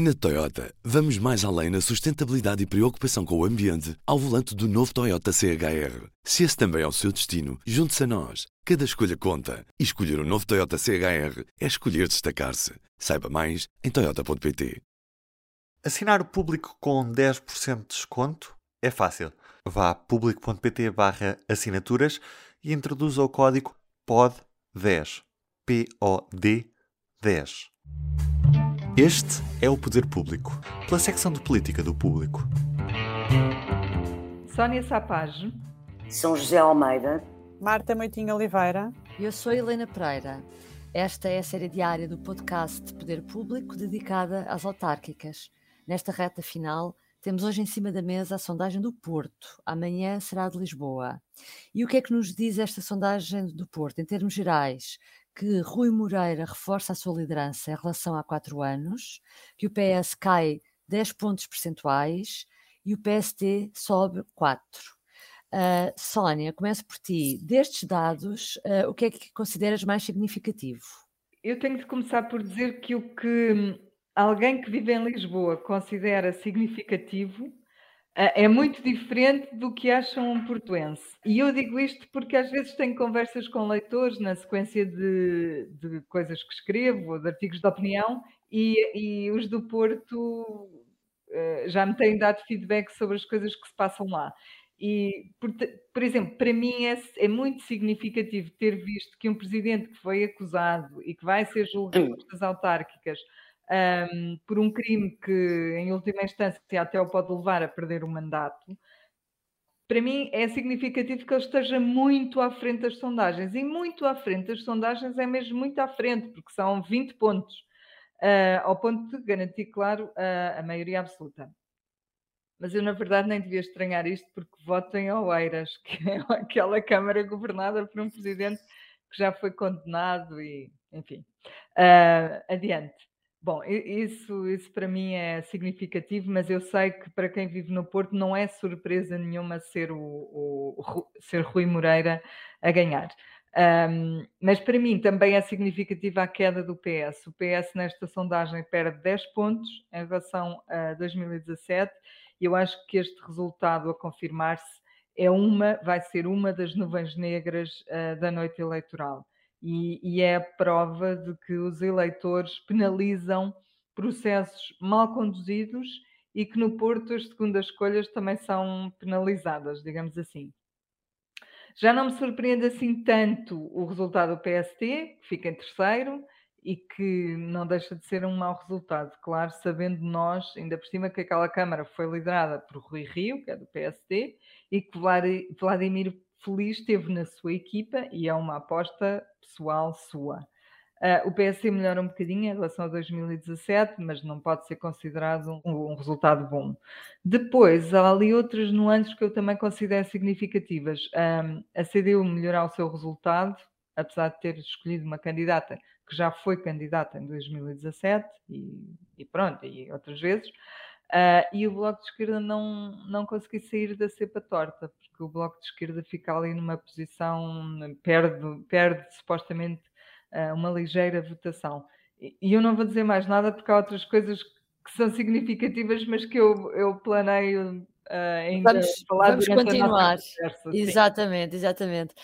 Na Toyota, vamos mais além na sustentabilidade e preocupação com o ambiente ao volante do novo Toyota CHR. Se esse também é o seu destino, junte-se a nós. Cada escolha conta. E escolher o um novo Toyota CHR é escolher destacar-se. Saiba mais em Toyota.pt. Assinar o público com 10% de desconto é fácil. Vá a público.pt assinaturas e introduza o código POD10. P-O-D 10. Este é o Poder Público, pela secção de política do público. Sónia Sapage. São José Almeida. Marta Moitinho Oliveira. Eu sou Helena Pereira. Esta é a série diária do podcast Poder Público dedicada às autárquicas. Nesta reta final, temos hoje em cima da mesa a sondagem do Porto. Amanhã será a de Lisboa. E o que é que nos diz esta sondagem do Porto, em termos gerais? Que Rui Moreira reforça a sua liderança em relação a quatro anos, que o PS cai 10 pontos percentuais e o PST sobe 4. Uh, Sónia, começo por ti. Destes dados, uh, o que é que consideras mais significativo? Eu tenho de começar por dizer que o que alguém que vive em Lisboa considera significativo é muito diferente do que acham um portuense. E eu digo isto porque às vezes tenho conversas com leitores na sequência de, de coisas que escrevo, de artigos de opinião, e, e os do Porto uh, já me têm dado feedback sobre as coisas que se passam lá. E, por, por exemplo, para mim é, é, muito significativo ter visto que um presidente que foi acusado e que vai ser julgado pelas autárquicas um, por um crime que, em última instância, até o pode levar a perder o mandato, para mim é significativo que ele esteja muito à frente das sondagens. E muito à frente das sondagens é mesmo muito à frente, porque são 20 pontos, uh, ao ponto de garantir, claro, a maioria absoluta. Mas eu, na verdade, nem devia estranhar isto, porque voto em Oeiras, que é aquela Câmara governada por um presidente que já foi condenado e, enfim. Uh, adiante. Bom, isso, isso para mim é significativo, mas eu sei que para quem vive no Porto não é surpresa nenhuma ser, o, o ser Rui Moreira a ganhar. Um, mas para mim também é significativa a queda do PS. O PS nesta sondagem perde 10 pontos em relação a 2017 e eu acho que este resultado a confirmar-se é uma, vai ser uma das nuvens negras uh, da noite eleitoral e, e é a prova de que os eleitores penalizam processos mal conduzidos e que no Porto as segundas escolhas também são penalizadas, digamos assim. Já não me surpreende assim tanto o resultado do PST, que fica em terceiro e que não deixa de ser um mau resultado, claro, sabendo nós, ainda por cima, que aquela Câmara foi liderada por Rui Rio, que é do PST, e que Vladimir Feliz teve na sua equipa e é uma aposta pessoal sua. Uh, o PSC melhora um bocadinho em relação a 2017, mas não pode ser considerado um, um, resultado bom. Depois, há ali outras nuances que eu também considero significativas. Um, a CDU melhorar o seu resultado, apesar de ter escolhido uma candidata que já foi candidata em 2017 e, e pronto, e outras vezes. Uh, e o Bloco de Esquerda não, não conseguiu sair da cepa torta, porque o Bloco de Esquerda fica ali numa posição, perde, perde supostamente uh, uma ligeira votação. E, e eu não vou dizer mais nada porque há outras coisas que são significativas, mas que eu, eu planeio Uh, ainda vamos, falar vamos continuar. Conversa, exatamente, exatamente.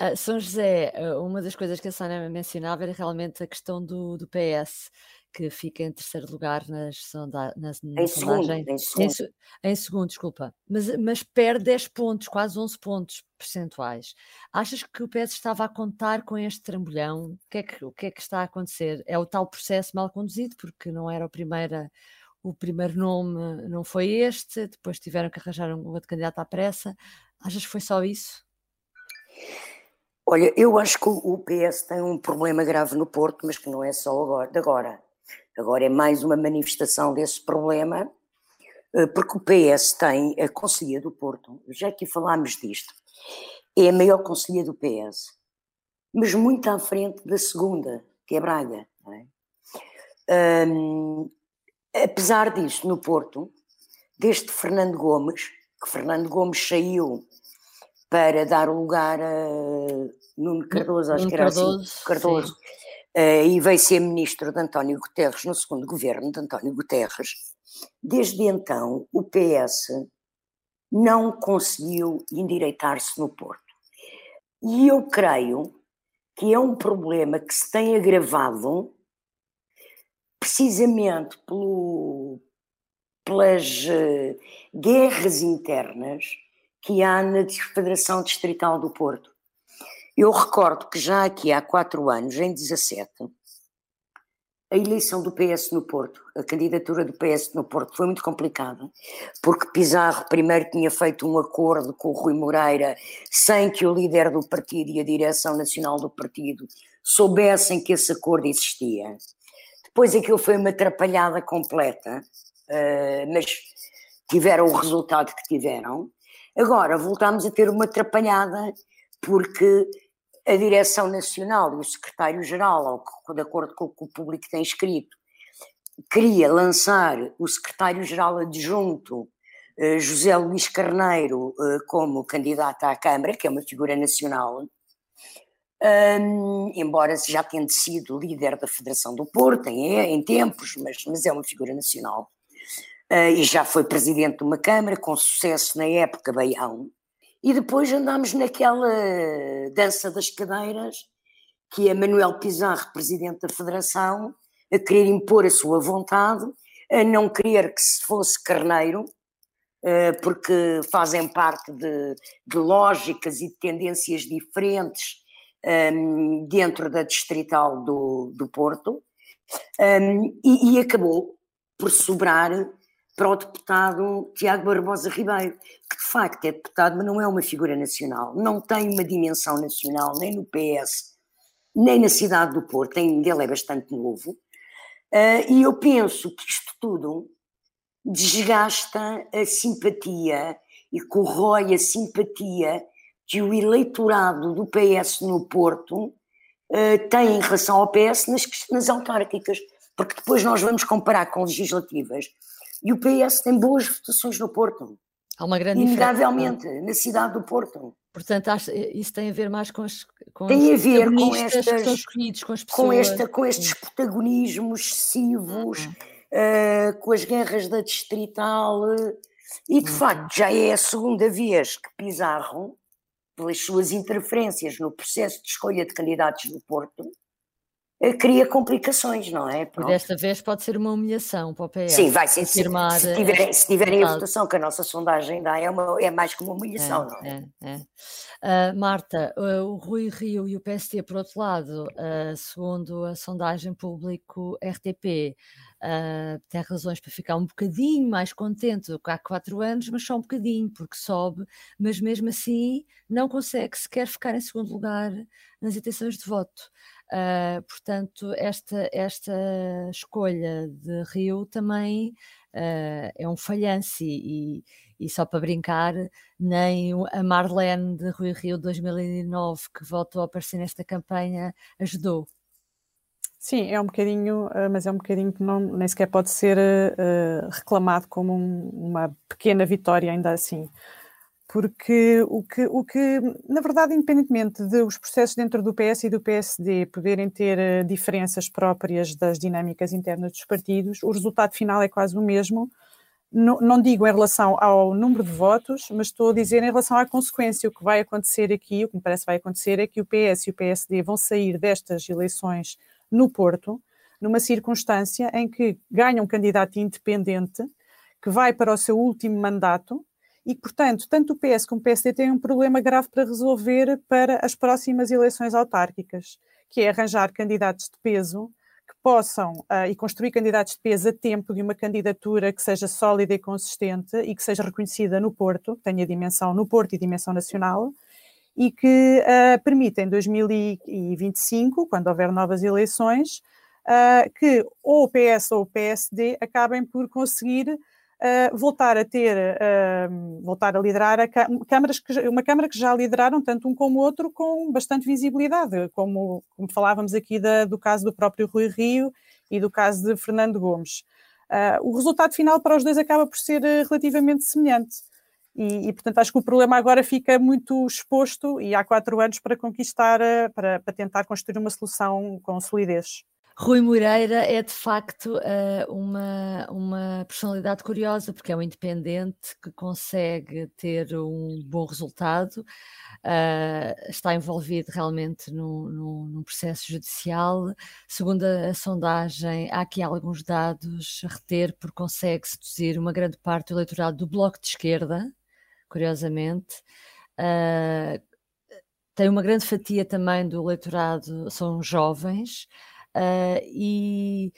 Uh, São José, uma das coisas que a Sónia mencionava era realmente a questão do, do PS que fica em terceiro lugar nas sonda, nas, na em sondagem. Segundo, em, segundo. Em, em, segundo, desculpa. Mas, mas perde 10 pontos, quase 11 pontos percentuais. Achas que o PS estava a contar com este trambolhão? O que, é que, o que é que está a acontecer? É o tal processo mal conduzido, porque não era o primeiro, o primeiro nome, não foi este, depois tiveram que arranjar um outro candidato à pressa. Achas que foi só isso? Olha, eu acho que o PS tem um problema grave no Porto, mas que não é só agora, de agora. Agora é mais uma manifestação desse problema, eh, porque o PS tem a Conselhia do Porto, já aqui falámos disto, é a maior Conselhia do PS, mas muito à frente da segunda, que é Braga. É? Um, apesar disso, no Porto, desde Fernando Gomes, que Fernando Gomes saiu para dar lugar a Nuno Cardoso, acho Nuno que era assim, Cardoso, assim, Cardoso uh, e veio ser ministro de António Guterres no segundo governo de António Guterres. Desde então, o PS não conseguiu endireitar-se no Porto. E eu creio que é um problema que se tem agravado precisamente pelo, pelas uh, guerras internas que há na Federação Distrital do Porto. Eu recordo que já aqui há quatro anos, em 17, a eleição do PS no Porto, a candidatura do PS no Porto foi muito complicada, porque Pizarro primeiro tinha feito um acordo com o Rui Moreira sem que o líder do partido e a direção nacional do partido soubessem que esse acordo existia. Depois aquilo foi uma atrapalhada completa, uh, mas tiveram o resultado que tiveram. Agora voltamos a ter uma atrapalhada porque a direção nacional e o secretário-geral, de acordo com o que o público tem escrito, queria lançar o secretário-geral adjunto eh, José Luís Carneiro eh, como candidato à Câmara, que é uma figura nacional, embora já tenha sido líder da Federação do Porto em, em tempos, mas, mas, é uma figura nacional. Uh, e já foi presidente de uma Câmara, com sucesso na época Baião. E depois andámos naquela dança das cadeiras, que é Manuel Pizarro, presidente da Federação, a querer impor a sua vontade, a não querer que se fosse Carneiro, uh, porque fazem parte de, de lógicas e de tendências diferentes um, dentro da distrital do, do Porto, um, e, e, acabou por sobrar para o deputado Tiago Barbosa Ribeiro, que de facto é deputado, mas não é uma figura nacional, não tem uma dimensão nacional, nem no PS, nem na cidade do Porto, ainda ele é bastante novo, uh, e eu penso que isto tudo desgasta a simpatia e corrói a simpatia que o eleitorado do PS no Porto uh, tem em relação ao PS nas, nas autárquicas, porque depois nós vamos comparar com legislativas e o PS tem boas votações no Porto. Há uma grande Inegavelmente, na cidade do Porto. Portanto, isso tem a ver mais com as com Tem a ver com estas com, as pessoas. com, esta, com estes protagonismos excessivos, uhum. uh, com as guerras da distrital. E de uhum. facto, já é a segunda vez que Pizarro pelas suas interferências no processo de escolha de candidatos do Porto, eh, cria complicações, não é? Pronto. E desta vez pode ser uma humilhação para o PS. Sim, vai ser. Se, se, tiverem, se tiverem a votação que a nossa sondagem dá, é, uma, é mais que uma humilhação, é, não é? é, é. Uh, Marta, uh, o Rui Rio e o PST, por outro lado, uh, segundo a sondagem público RTP, tem razões para ficar um bocadinho mais contente do que há quatro anos, mas só um bocadinho, porque sobe, mas mesmo assim não consegue sequer ficar em segundo lugar nas intenções de voto. Uh, portanto, esta, esta escolha de Rio também uh, é um falhanço e, e, só para brincar, nem a Marlene de Rui Rio 2009, que voltou a aparecer nesta campanha, ajudou. Sim, é um bocadinho, eh, mas é um bocadinho que não, nem sequer pode ser uh, reclamado como um, uma pequena vitória, ainda assim. Porque o que, o que, na verdade, independentemente dos processos dentro do PS e do PSD poderem ter uh, diferenças próprias das dinâmicas internas dos partidos, o resultado final é quase o mesmo. Não, não digo em relação ao número de votos, mas estou a dizer em relação à consequência. O que vai acontecer aqui, o que me parece vai acontecer, é que o PS e o PSD vão sair destas eleições no Porto, numa circunstância em que ganha um candidato independente que vai para o seu último mandato e, portanto, tanto o PS como o PSD têm um problema grave para resolver para as próximas eleições autárquicas, que é arranjar candidatos de peso que possam uh, e construir candidatos de peso a tempo de uma candidatura que seja sólida e consistente e que seja reconhecida no Porto, tenha dimensão no Porto e dimensão nacional, e que uh, permita em 2025, quando houver novas eleições, uh, que ou o PS ou o PSD acabem por conseguir uh, voltar a ter, voltar a liderar a câmaras que, uma Câmara que já lideraram, tanto um como o outro, com bastante visibilidade, como, como falávamos aqui da, do caso do próprio Rui Rio e do caso de Fernando Gomes. o resultado final para os dois acaba por ser relativamente semelhante E, e, portanto, acho que o problema agora fica muito exposto e há quatro anos para conquistar, eh, para, para tentar construir uma solução com solidez. Rui Moreira é de facto eh, uma, uma personalidade curiosa, porque é um independente que consegue ter um bom resultado, uh, está envolvido realmente num, processo judicial. Segundo a, a, sondagem, há aqui alguns dados a reter, porque consegue seduzir uma grande parte do eleitorado do Bloco de Esquerda, curiosamente. Uh, tem uma grande fatia também do eleitorado, são jovens, uh, e,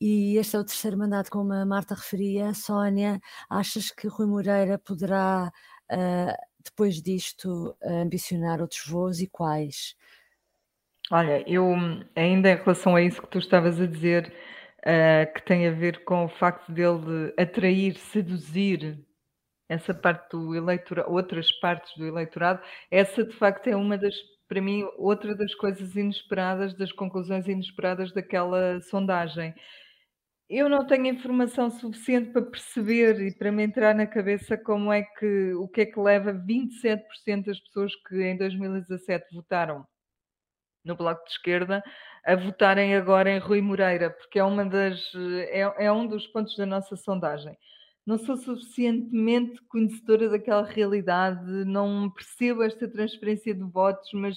e este é o terceiro mandato, como a Marta referia. Sónia, achas que Rui Moreira poderá, uh, depois disto, ambicionar outros voos e quais? Olha, eu ainda em relação a isso que tu estavas a dizer, uh, que tem a ver com o facto dele atrair, seduzir essa parte do eleitorado, outras partes do eleitorado, essa de facto é uma das, para mim, outra das coisas inesperadas, das conclusões inesperadas daquela sondagem. Eu não tenho informação suficiente para perceber e para me entrar na cabeça como é que, o que é que leva 27% das pessoas que em 2017 votaram no Bloco de Esquerda a votarem agora em Rui Moreira, porque é uma das é, é um dos pontos da nossa sondagem não sou suficientemente conhecedora daquela realidade, não percebo esta transferência de votos, mas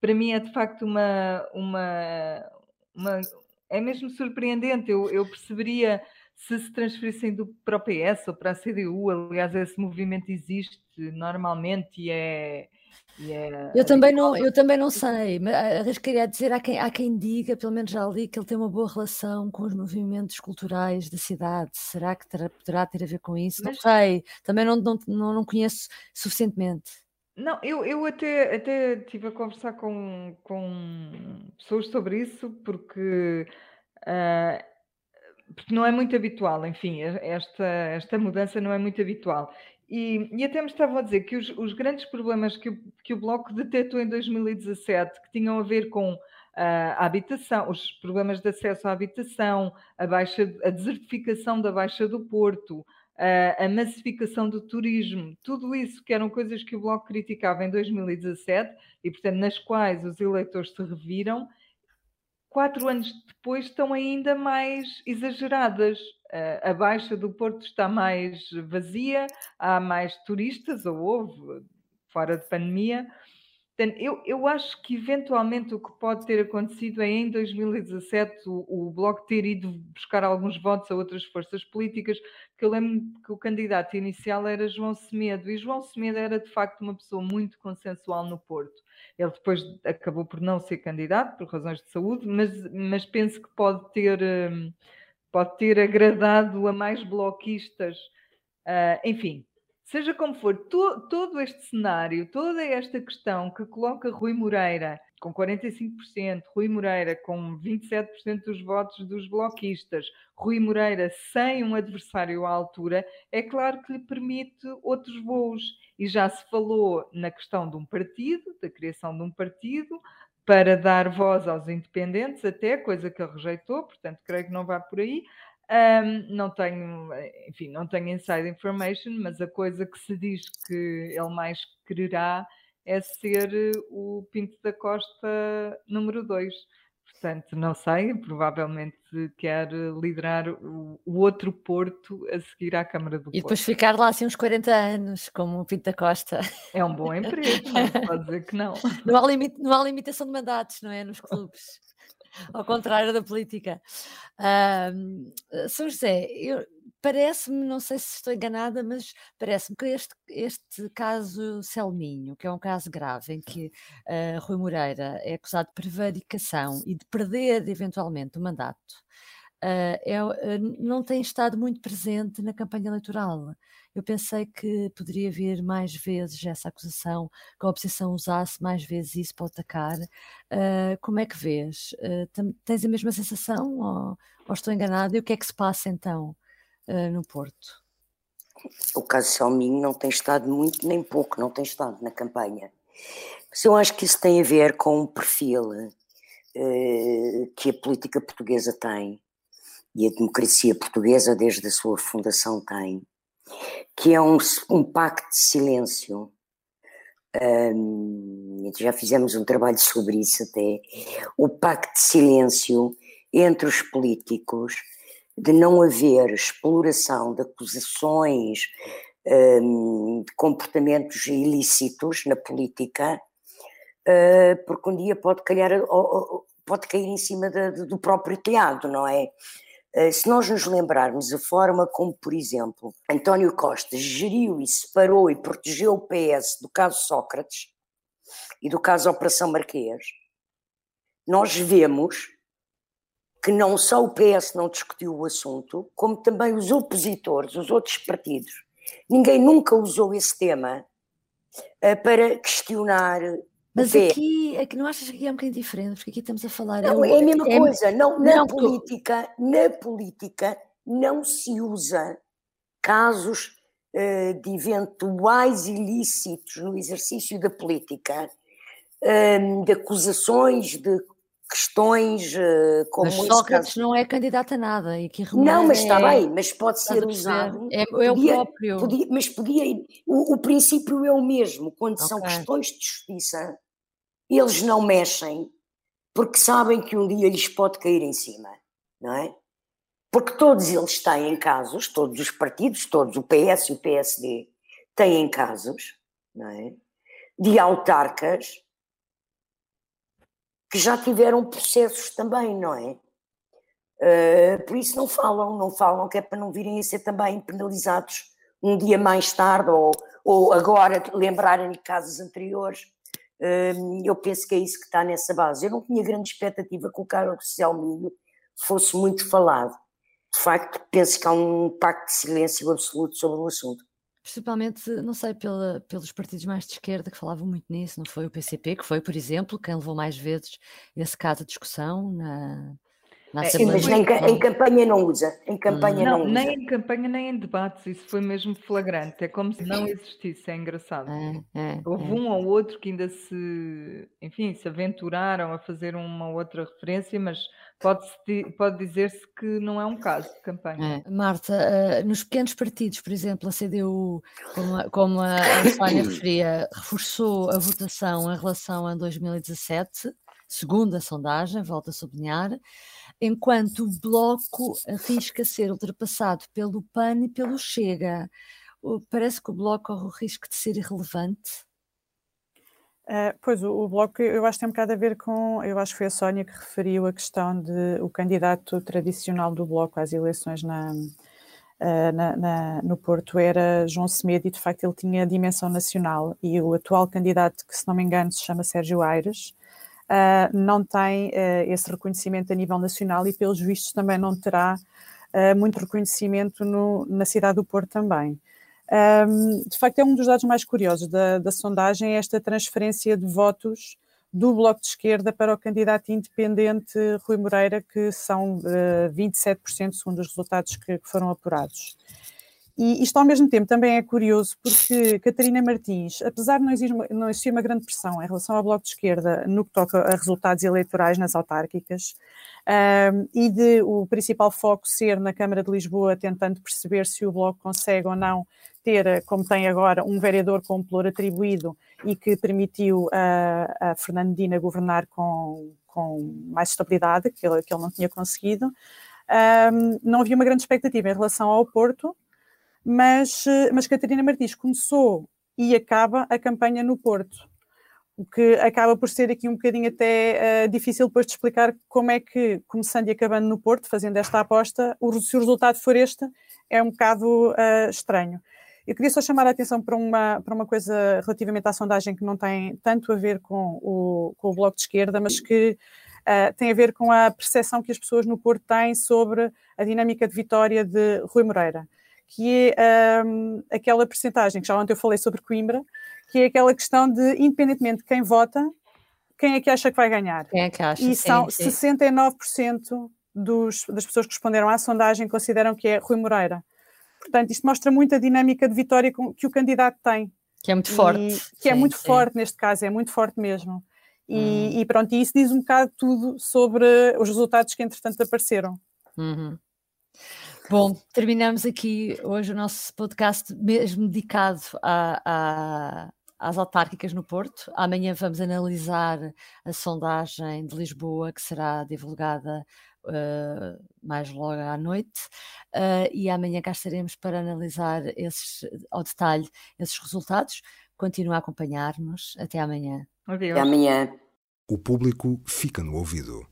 para mim é de facto uma. uma, uma é mesmo surpreendente. Eu, eu perceberia se se transferissem do, para o PS ou para a CDU, aliás, esse movimento existe normalmente e é Yeah. Eu, também não, eu também não sei, mas queria dizer, há quem, há quem diga, pelo menos já li, que ele tem uma boa relação com os movimentos culturais da cidade. Será que terá, poderá ter a ver com isso? Mas... Não sei, também não, não, não, não conheço suficientemente. Não, eu, eu até, até estive a conversar com, com pessoas sobre isso, porque, uh, porque não é muito habitual, enfim, esta, esta mudança não é muito habitual. E, e, até me estavam a dizer que os, os grandes problemas que o, que o, Bloco detectou em 2017, que tinham a ver com uh, a habitação, os problemas de acesso à habitação, a, baixa, a desertificação da Baixa do Porto, uh, a massificação do turismo, tudo isso que eram coisas que o Bloco criticava em 2017 e, portanto, nas quais os eleitores se reviram, quatro anos depois estão ainda mais exageradas. A Baixa do Porto está mais vazia, há mais turistas, ou houve, fora de pandemia. Portanto, eu, eu acho que eventualmente o que pode ter acontecido é em 2017 o, o Bloco ter ido buscar alguns votos a outras forças políticas, que eu lembro que o candidato inicial era João Semedo, e João Semedo era de facto uma pessoa muito consensual no Porto. Ele depois acabou por não ser candidato por razões de saúde, mas, mas penso que pode ter, hum, pode ter agradado a mais bloquistas. Uh, enfim, seja como for, to, todo este cenário, toda esta questão que coloca Rui Moreira com 45%, Rui Moreira com 27% dos votos dos bloquistas, Rui Moreira sem um adversário à altura, é claro que lhe permite outros voos. E já se falou na questão de um partido, da criação de um partido, para dar voz aos independentes, até coisa que ele rejeitou, portanto, creio que não vá por aí. Um, não tenho, enfim, não tenho inside information, mas a coisa que se diz que ele mais quererá é ser eh, o Pinto da Costa número 2. Portanto, não sei, provavelmente quer liderar o, o, outro Porto a seguir à Câmara do Porto. E depois ficar lá assim uns 40 anos, como o Pinto da Costa. É um bom emprego, não se pode dizer que não. Não há, limite, não há limitação de mandatos, não é? Nos clubes. Ao contrário da política. Uh, São José, parece-me, não sei se estou enganada, mas parece-me que este, este caso Selminho, que é um caso grave, em que uh, Rui Moreira é acusado de prevaricação e de perder eventualmente o mandato, uh, é, uh, não tem estado muito presente na campanha eleitoral. Eu pensei que poderia vir mais vezes essa acusação, que a oposição usasse mais vezes isso para atacar. como é que vês? tens a mesma sensação ou, ou estou enganada? E o que é que se passa então? uh, no Porto? O caso Selminho não tem estado muito nem pouco, não tem estado na campanha. Mas eu acho que isso tem a ver com o perfil uh, que a política portuguesa tem e a democracia portuguesa desde a sua fundação tem, que é um, um pacto de silêncio. Um, já fizemos um trabalho sobre isso até. O pacto de silêncio entre os políticos de não haver exploração de acusações um, de comportamentos ilícitos na política, uh, porque um dia pode calhar, pode cair em cima de, do próprio telhado, não é? Uh, se nós nos lembrarmos a forma como, por exemplo, António Costa geriu e separou e protegeu o PS do caso Sócrates e do caso Operação Marquês, nós vemos que não só o PS não discutiu o assunto, como também os opositores, os outros partidos. Ninguém nunca usou esse tema uh, para questionar. Mas aqui, aqui não achas que aqui é um bocadinho diferente? Porque aqui estamos a falar. Não, é a mesma é, coisa. Não, na não, política, na política não se usa casos uh, de eventuais ilícitos no exercício da política, uh, de acusações de questões uh, como mas Sócrates caso... não é candidato a nada e que não mas está é... bem mas pode ser usado. é, é podia, o próprio. podia, mas podia o, o, princípio é o mesmo quando okay. são questões de justiça eles não mexem porque sabem que um dia lhes pode cair em cima não é? Porque todos eles têm casos todos os partidos todos o PS e o PSD têm casos não é? De autarcas que já tiveram processos também, não é? Uh, por isso não falam, não falam, que é para não virem a ser também penalizados um dia mais tarde ou, ou agora lembrarem de casos anteriores. Uh, eu penso que é isso que está nessa base. Eu não tinha grande expectativa que o Carlos Social Milho fosse muito falado. De facto, penso que há um pacto de silêncio absoluto sobre o assunto principalmente, não sei, pela, pelos partidos mais de esquerda que falavam muito nisso, não foi o PCP, que foi, por exemplo, quem levou mais vezes esse caso à discussão na, na é, Sim, mas em, em, campanha não usa, em campanha não, não usa. Nem em campanha, nem em debates, isso foi mesmo flagrante, é como se não existisse, é engraçado. É, é, Houve é. um ou outro que ainda se, enfim, se aventuraram a fazer uma outra referência, mas pode, pode dizer-se que não é um caso de campanha. É. Marta, uh, nos pequenos partidos, por exemplo, a CDU, como a, como a, a Sónia referia, reforçou a votação em relação a 2017, segundo a sondagem, volto a sublinhar, enquanto o Bloco arrisca ser ultrapassado pelo PAN e pelo Chega. Parece que o Bloco corre o risco de ser irrelevante. Uh, pois, o, o, Bloco, eu acho que tem um bocado a ver com, eu acho que foi a Sónia que referiu a questão de o candidato tradicional do Bloco às eleições na, uh, na, na, no Porto era João Semedo e de facto ele tinha dimensão nacional e o atual candidato, que se não me engano se chama Sérgio Aires, uh, não tem esse reconhecimento a nível nacional e pelos vistos também não terá muito reconhecimento no, na cidade do Porto também. Um, de facto, é um dos dados mais curiosos da, da sondagem, esta transferência de votos do Bloco de Esquerda para o candidato independente Rui Moreira, que são uh, eh, 27% segundo os resultados que, que, foram apurados. E isto ao mesmo tempo também é curioso porque Catarina Martins, apesar de não existir, uma, não existir uma grande pressão em relação ao Bloco de Esquerda no que toca a resultados eleitorais nas autárquicas, um, e de o principal foco ser na Câmara de Lisboa, tentando perceber se o Bloco consegue ou não ter, como tem agora, um vereador com pluro atribuído e que permitiu a, a Fernandina governar com, com mais estabilidade, que ele, que ele não tinha conseguido. Um, não havia uma grande expectativa em relação ao Porto, mas, mas Catarina Martins começou e acaba a campanha no Porto o que acaba por ser aqui um bocadinho até uh, difícil depois de explicar como é que, começando e acabando no Porto, fazendo esta aposta, o, se o resultado for este, é um bocado uh, estranho. Eu queria só chamar a atenção para uma, para uma coisa relativamente à sondagem que não tem tanto a ver com o, com o Bloco de Esquerda, mas que uh, tem a ver com a percepção que as pessoas no Porto têm sobre a dinâmica de vitória de Rui Moreira, que é um, aquela percentagem que já ontem eu falei sobre Coimbra, que é aquela questão de, independentemente de quem vota, quem é que acha que vai ganhar? Quem é que acha? E são sim, 69% dos, das pessoas que responderam à sondagem consideram que é Rui Moreira. Portanto, isto mostra muito a dinâmica de vitória que o candidato tem. Que é muito forte. E, que é sim, é muito sim. forte neste caso, é muito forte mesmo. E, hum. e, pronto, e isso diz um bocado tudo sobre os resultados que entretanto apareceram. Uhum. Bom, terminamos aqui hoje o nosso podcast mesmo dedicado a, a, às autárquicas no Porto. Amanhã vamos analisar a sondagem de Lisboa, que será divulgada uh, mais logo à noite, uh, e amanhã cá estaremos para analisar esses, ao detalhe esses resultados. Continua a acompanhar-nos. Até amanhã. Adeus. Até amanhã. O público fica no ouvido.